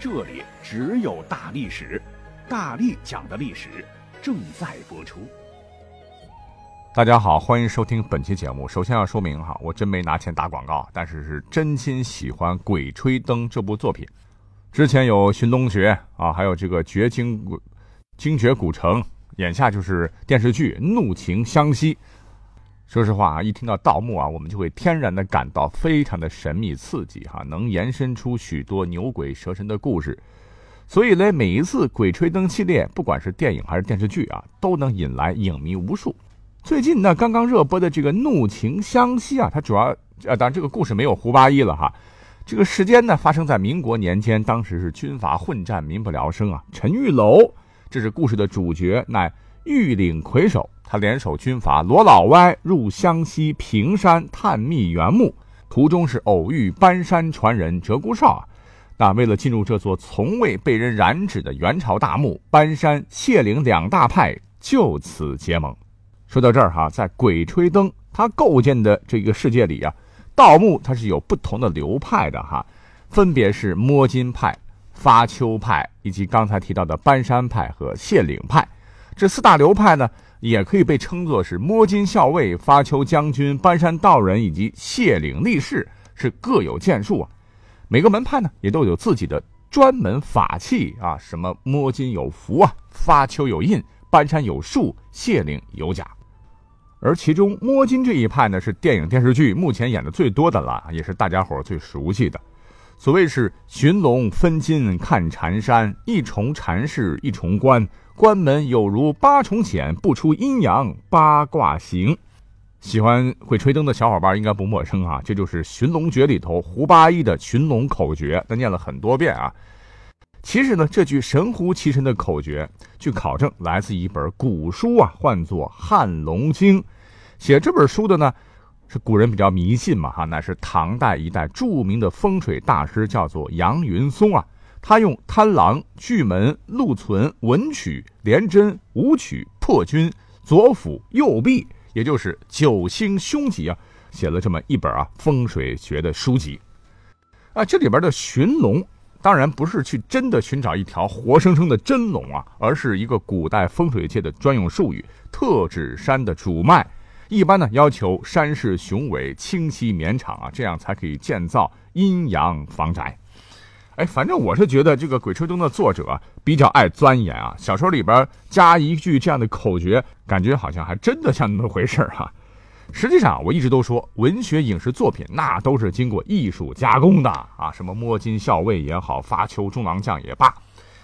这里只有大历史，大力讲的历史正在播出。大家好，欢迎收听本期节目。首先要说明哈，我真没拿钱打广告，但是是真心喜欢《鬼吹灯》这部作品。之前有《寻龙诀》啊，还有这个《绝经精绝古城》，眼下就是电视剧《怒晴湘西》。说实话啊，一听到盗墓啊，我们就会天然的感到非常的神秘刺激哈，能延伸出许多牛鬼蛇神的故事。所以呢，每一次《鬼吹灯》系列，不管是电影还是电视剧啊，都能引来影迷无数。最近呢，刚刚热播的这个《怒晴湘西》啊，它主要呃，当然这个故事没有胡八一了哈。这个时间呢，发生在民国年间，当时是军阀混战，民不聊生啊。陈玉楼，这是故事的主角，乃玉岭魁首。他联手军阀罗老歪入湘西平山探秘原墓，途中是偶遇搬山传人鹧鸪哨啊。那为了进入这座从未被人染指的元朝大墓，搬山谢岭两大派就此结盟。说到这儿哈，在《鬼吹灯》他构建的这个世界里啊，盗墓它是有不同的流派的哈，分别是摸金派、发丘派以及刚才提到的搬山派和谢岭派。这四大流派呢。也可以被称作是摸金校尉、发丘将军、搬山道人以及谢岭力士，是各有建树啊。每个门派呢，也都有自己的专门法器啊，什么摸金有符啊，发丘有印，搬山有术，谢岭有甲。而其中摸金这一派呢，是电影电视剧目前演的最多的了，也是大家伙最熟悉的。所谓是寻龙分金看缠山，一重缠事一重关。关门有如八重险，不出阴阳八卦行。喜欢会吹灯的小伙伴应该不陌生啊，这就是《寻龙诀》里头胡八一的寻龙口诀，他念了很多遍啊。其实呢，这句神乎其神的口诀，据考证来自一本古书啊，唤作《汉龙经》。写这本书的呢，是古人比较迷信嘛哈，乃是唐代一代著名的风水大师，叫做杨云松啊。他用贪狼、巨门、禄存、文曲、廉贞、武曲、破军、左辅、右弼，也就是九星凶吉啊，写了这么一本啊风水学的书籍。啊，这里边的寻龙，当然不是去真的寻找一条活生生的真龙啊，而是一个古代风水界的专用术语，特指山的主脉。一般呢，要求山势雄伟、清晰绵长啊，这样才可以建造阴阳房宅。哎，反正我是觉得这个《鬼吹灯》的作者比较爱钻研啊。小说里边加一句这样的口诀，感觉好像还真的像那么回事哈。实际上，我一直都说，文学影视作品那都是经过艺术加工的啊。什么摸金校尉也好，发丘中郎将也罢，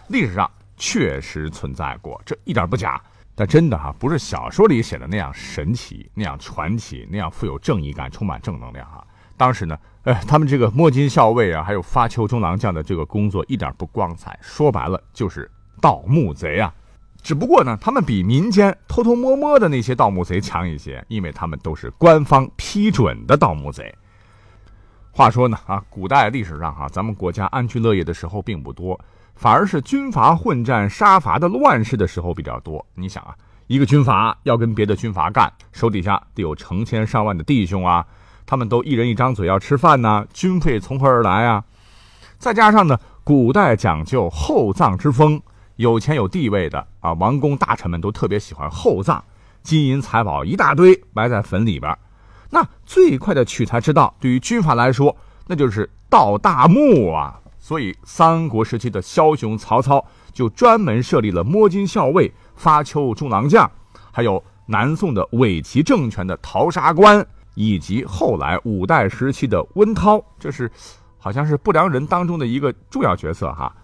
历史上确实存在过，这一点不假。但真的哈，不是小说里写的那样神奇、那样传奇、那样富有正义感、充满正能量哈。当时呢。哎，他们这个摸金校尉啊，还有发丘中郎将的这个工作一点不光彩，说白了就是盗墓贼啊。只不过呢，他们比民间偷偷摸摸的那些盗墓贼强一些，因为他们都是官方批准的盗墓贼。话说呢，啊，古代历史上哈，咱们国家安居乐业的时候并不多，反而是军阀混战、杀伐的乱世的时候比较多。你想啊，一个军阀要跟别的军阀干，手底下得有成千上万的弟兄啊。他们都一人一张嘴要吃饭呢，军费从何而来啊？再加上呢，古代讲究厚葬之风，有钱有地位的啊，王公大臣们都特别喜欢厚葬，金银财宝一大堆埋在坟里边。那最快的取财之道，对于军阀来说，那就是盗大墓啊。所以三国时期的枭雄曹操就专门设立了摸金校尉、发丘中郎将，还有南宋的伪齐政权的淘沙官。以及后来五代时期的温韬，这是好像是不良人当中的一个重要角色哈，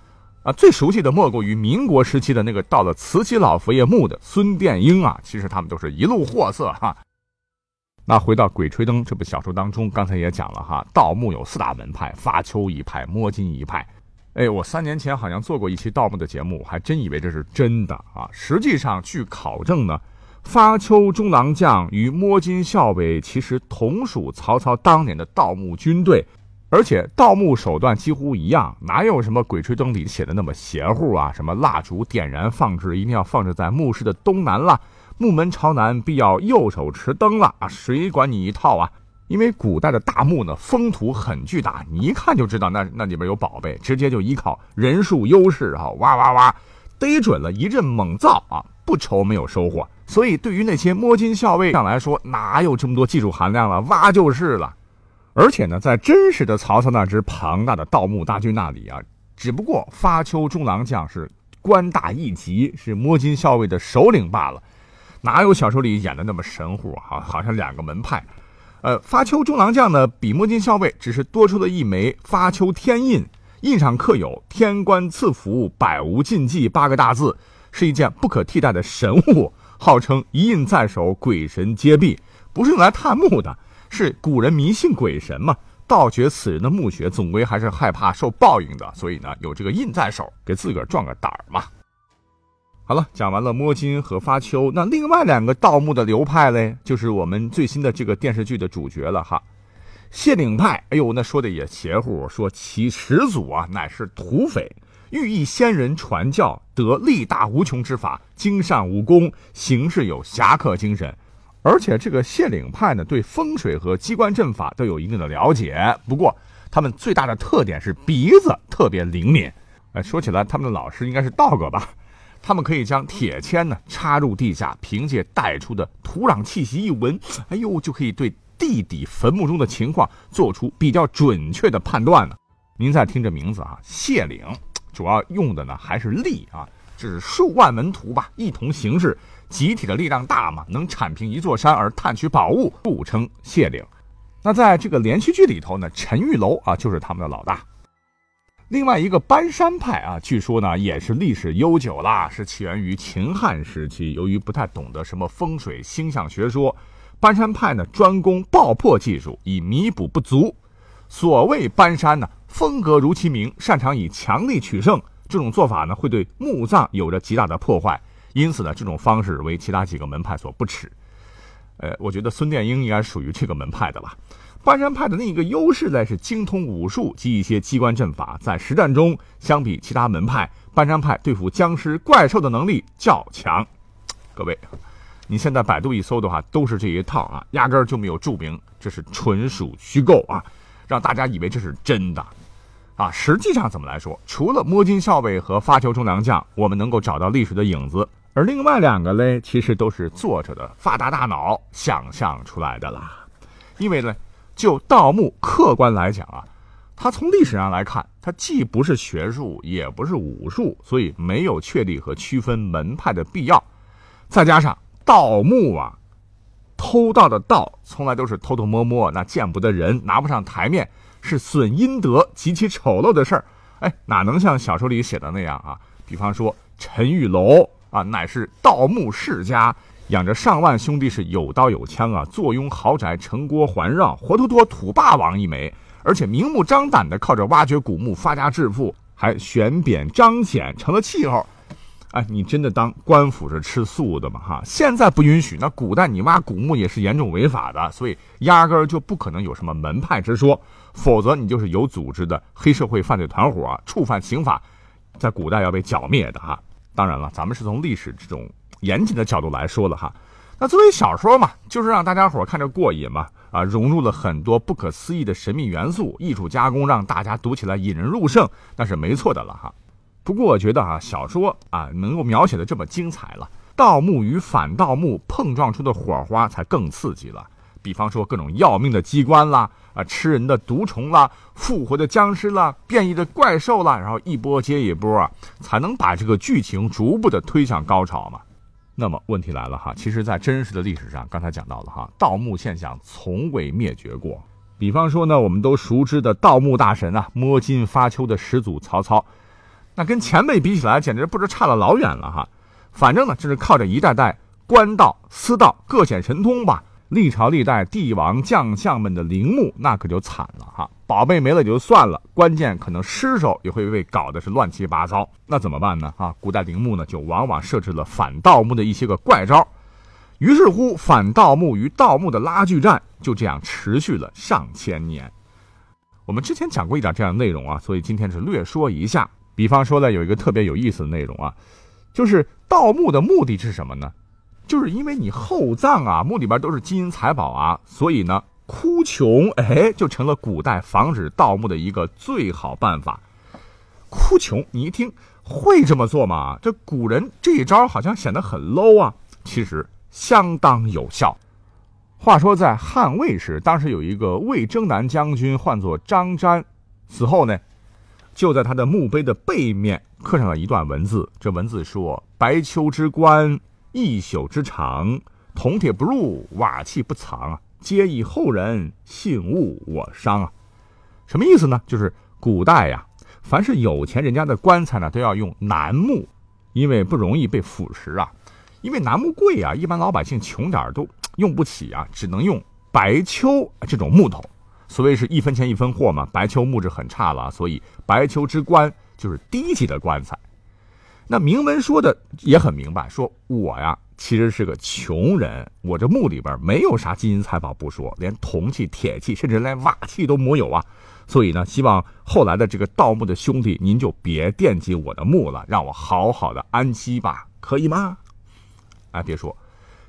啊，最熟悉的莫过于民国时期的那个到了慈禧老佛爷墓的孙殿英啊，其实他们都是一路货色哈。那回到《鬼吹灯》这部小说当中，刚才也讲了哈，盗墓有四大门派：发丘一派、摸金一派。哎，我三年前好像做过一期盗墓的节目，还真以为这是真的啊。实际上，据考证呢，发丘中郎将与摸金校尉其实同属曹操当年的盗墓军队，而且盗墓手段几乎一样，哪有什么《鬼吹灯》里写的那么邪乎啊？什么蜡烛点燃放置一定要放置在墓室的东南了，墓门朝南必要右手持灯了啊？谁管你一套啊？因为古代的大墓呢，封土很巨大，你一看就知道那那里边有宝贝，直接就依靠人数优势哈，哇哇哇，逮准了一阵猛造啊，不愁没有收获。所以对于那些摸金校尉上来说，哪有这么多技术含量了，挖就是了。而且呢，在真实的曹操那支庞大的盗墓大军那里啊，只不过发丘中郎将是官大一级，是摸金校尉的首领罢了，哪有小说里演的那么神乎啊？好像两个门派。呃，发丘中郎将呢，比摸金校尉只是多出了一枚发丘天印，印上刻有“天官赐福，百无禁忌”八个大字，是一件不可替代的神物，号称一印在手，鬼神皆避。不是用来探墓的，是古人迷信鬼神嘛，盗掘此人的墓穴，总归还是害怕受报应的，所以呢，有这个印在手，给自个儿壮个胆儿嘛。好了，讲完了摸金和发丘，那另外两个盗墓的流派嘞，就是我们最新的这个电视剧的主角了哈。谢岭派，哎呦，那说的也邪乎，说其始祖啊乃是土匪，寓意先人传教得力大无穷之法，精善武功，行事有侠客精神。而且这个谢岭派呢，对风水和机关阵法都有一定的了解。不过他们最大的特点是鼻子特别灵敏。哎，说起来，他们的老师应该是道哥吧？他们可以将铁签呢插入地下，凭借带出的土壤气息一闻，哎呦，就可以对地底坟墓中的情况做出比较准确的判断呢。您再听这名字啊，谢岭，主要用的呢还是力啊，这是数万门徒吧，一同行事，集体的力量大嘛，能铲平一座山而探取宝物，故称谢岭。那在这个连续剧里头呢，陈玉楼啊就是他们的老大。另外一个搬山派啊，据说呢也是历史悠久了，是起源于秦汉时期。由于不太懂得什么风水星象学说，搬山派呢专攻爆破技术，以弥补不足。所谓搬山呢，风格如其名，擅长以强力取胜。这种做法呢会对墓葬有着极大的破坏，因此呢这种方式为其他几个门派所不齿。呃，我觉得孙殿英应该属于这个门派的吧。搬山派的另一个优势呢是精通武术及一些机关阵法，在实战中相比其他门派，搬山派对付僵尸怪兽的能力较强。各位，你现在百度一搜的话，都是这一套啊，压根儿就没有注明这是纯属虚构啊，让大家以为这是真的啊。实际上怎么来说，除了摸金校尉和发球中良将，我们能够找到历史的影子，而另外两个嘞，其实都是作者的发达大脑想象出来的啦，因为呢。就盗墓客观来讲啊，它从历史上来看，它既不是学术，也不是武术，所以没有确立和区分门派的必要。再加上盗墓啊，偷盗的盗从来都是偷偷摸摸，那见不得人，拿不上台面，是损阴德、极其丑陋的事儿。哎，哪能像小说里写的那样啊？比方说陈玉楼啊，乃是盗墓世家。养着上万兄弟是有刀有枪啊，坐拥豪宅，城郭环绕，活脱脱土霸王一枚，而且明目张胆的靠着挖掘古墓发家致富，还悬匾彰显成了气候。哎，你真的当官府是吃素的吗？哈，现在不允许，那古代你挖古墓也是严重违法的，所以压根儿就不可能有什么门派之说，否则你就是有组织的黑社会犯罪团伙，触犯刑法，在古代要被剿灭的哈。当然了，咱们是从历史这种。严谨的角度来说了哈，那作为小说嘛，就是让大家伙看着过瘾嘛，啊，融入了很多不可思议的神秘元素，艺术加工让大家读起来引人入胜，那是没错的了哈。不过我觉得啊，小说啊能够描写的这么精彩了，盗墓与反盗墓碰撞出的火花才更刺激了。比方说各种要命的机关啦，啊，吃人的毒虫啦，复活的僵尸啦，变异的怪兽啦，然后一波接一波啊，才能把这个剧情逐步的推向高潮嘛。那么问题来了哈，其实，在真实的历史上，刚才讲到了哈，盗墓现象从未灭绝过。比方说呢，我们都熟知的盗墓大神啊，摸金发丘的始祖曹操，那跟前辈比起来，简直不知差了老远了哈。反正呢，就是靠着一代代官道、私道各显神通吧，历朝历代帝王将相们的陵墓，那可就惨了哈！宝贝没了也就算了，关键可能尸首也会被搞得是乱七八糟。那怎么办呢？啊，古代陵墓呢，就往往设置了反盗墓的一些个怪招。于是乎，反盗墓与盗墓的拉锯战就这样持续了上千年。我们之前讲过一点这样的内容啊，所以今天是略说一下。比方说呢，有一个特别有意思的内容啊，就是盗墓的目的是什么呢？就是因为你厚葬啊，墓里边都是金银财宝啊，所以呢，哭穷哎，就成了古代防止盗墓的一个最好办法。哭穷，你一听会这么做吗？这古人这一招好像显得很 low 啊，其实相当有效。话说在汉魏时，当时有一个魏征南将军，唤作张瞻，死后呢，就在他的墓碑的背面刻上了一段文字。这文字说：“白丘之棺。”一宿之长，铜铁不入，瓦器不藏啊！皆以后人信物我伤啊！什么意思呢？就是古代呀，凡是有钱人家的棺材呢，都要用楠木，因为不容易被腐蚀啊。因为楠木贵啊，一般老百姓穷点都用不起啊，只能用白丘这种木头。所谓是一分钱一分货嘛，白丘木质很差了，所以白丘之棺就是低级的棺材。那铭文说的也很明白，说我呀其实是个穷人，我这墓里边没有啥金银财宝不说，连铜器、铁器，甚至连瓦器都没有啊。所以呢，希望后来的这个盗墓的兄弟，您就别惦记我的墓了，让我好好的安息吧，可以吗？哎，别说，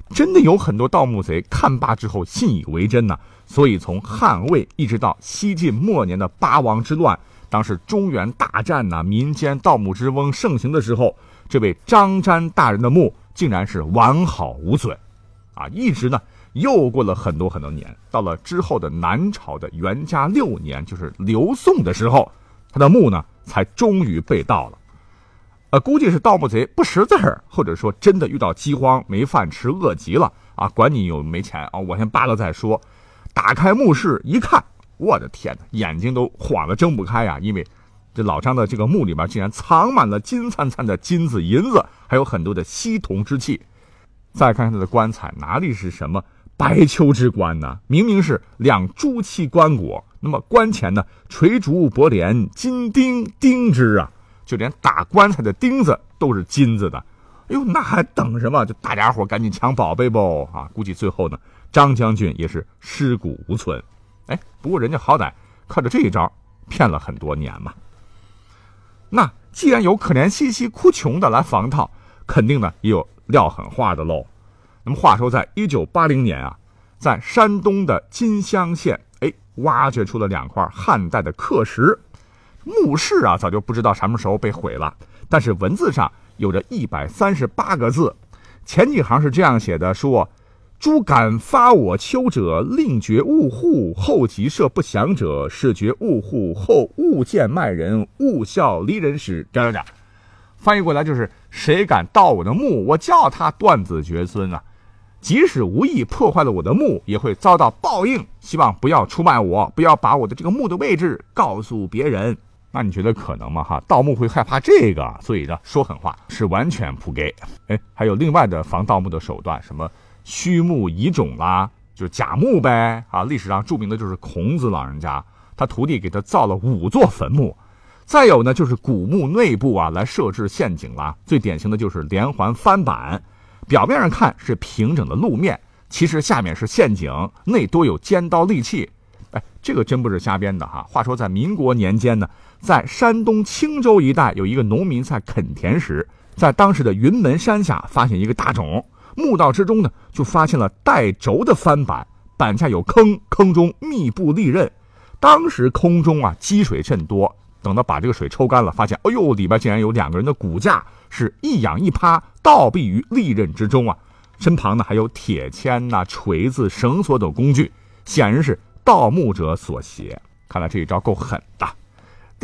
真的有很多盗墓贼看罢之后信以为真呢。所以从汉魏一直到西晋末年的八王之乱。当时中原大战呐，民间盗墓之风盛行的时候，这位张瞻大人的墓竟然是完好无损，啊，一直呢又过了很多很多年，到了之后的南朝的元嘉六年，就是刘宋的时候，他的墓呢才终于被盗了，呃，估计是盗墓贼不识字儿，或者说真的遇到饥荒没饭吃，饿极了。啊，管你有没钱啊，我先扒了再说，打开墓室一看。我的天哪，眼睛都晃得睁不开呀！因为这老张的这个墓里面竟然藏满了金灿灿的金子、银子，还有很多的稀铜之器。再看看他的棺材，哪里是什么白秋之棺呢？明明是两朱漆棺椁。那么棺前呢，垂竹柏帘，金钉钉之啊，就连打棺材的钉子都是金子的。哎呦，那还等什么？就大家伙赶紧抢宝贝不啊！估计最后呢，张将军也是尸骨无存。哎，不过人家好歹靠着这一招骗了很多年嘛。那既然有可怜兮兮哭穷的来防套，肯定呢也有撂狠话的喽。那么话说，在一九八零年啊，在山东的金乡县，哎，挖掘出了两块汉代的刻石。墓室啊，早就不知道什么时候被毁了，但是文字上有着一百三十八个字，前几行是这样写的：说。诸敢发我丘者，令绝勿户；后即设不祥者，是绝勿户。后勿见卖人，勿效离人时。这样讲，翻译过来就是：谁敢盗我的墓，我叫他断子绝孙啊！即使无意破坏了我的墓，也会遭到报应。希望不要出卖我，不要把我的这个墓的位置告诉别人。那你觉得可能吗？哈，盗墓会害怕这个？所以呢，说狠话是完全不给。哎，还有另外的防盗墓的手段，什么？虚墓遗冢啦，就是假墓呗啊！历史上著名的就是孔子老人家，他徒弟给他造了五座坟墓。再有呢，就是古墓内部啊，来设置陷阱啦。最典型的就是连环翻板，表面上看是平整的路面，其实下面是陷阱，内多有尖刀利器。哎，这个真不是瞎编的哈。话说在民国年间呢，在山东青州一带有一个农民在垦田时，在当时的云门山下发现一个大冢。墓道之中呢，就发现了带轴的翻板，板下有坑，坑中密布利刃。当时空中啊积水甚多，等到把这个水抽干了，发现，哎呦，里边竟然有两个人的骨架，是一仰一趴，倒毙于利刃之中啊。身旁呢还有铁签呐、锤子、绳索等工具，显然是盗墓者所携。看来这一招够狠的。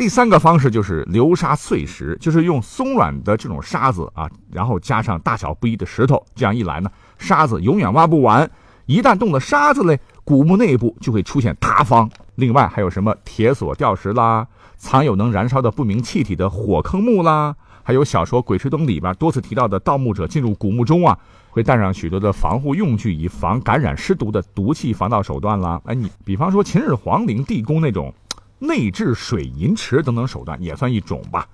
第三个方式就是流沙碎石，就是用松软的这种沙子啊，然后加上大小不一的石头，这样一来呢，沙子永远挖不完。一旦动了沙子嘞，古墓内部就会出现塌方。另外还有什么铁锁吊石啦，藏有能燃烧的不明气体的火坑墓啦，还还有小说《鬼吹灯》里边多次提到的盗墓者进入古墓中啊，会带上许多的防护用具，以防感染尸毒的毒气防盗手段啦。哎，你比方说秦始皇陵地宫那种内置水银池等等手段，也算一种吧。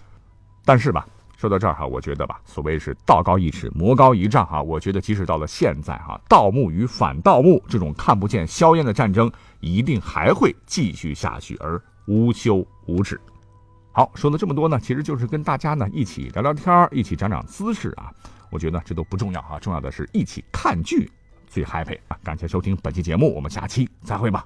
但是吧。说到这儿哈，我觉得吧，所谓是道高一尺，魔高一丈哈。我觉得即使到了现在哈，盗墓与反盗墓这种看不见硝烟的战争，一定还会继续下去，而无休无止。好，说了这么多呢，其实就是跟大家呢一起聊聊天一起长长姿势啊。我觉得这都不重要啊，重要的是一起看剧最 happy 啊。感谢收听本期节目，我们下期再会吧。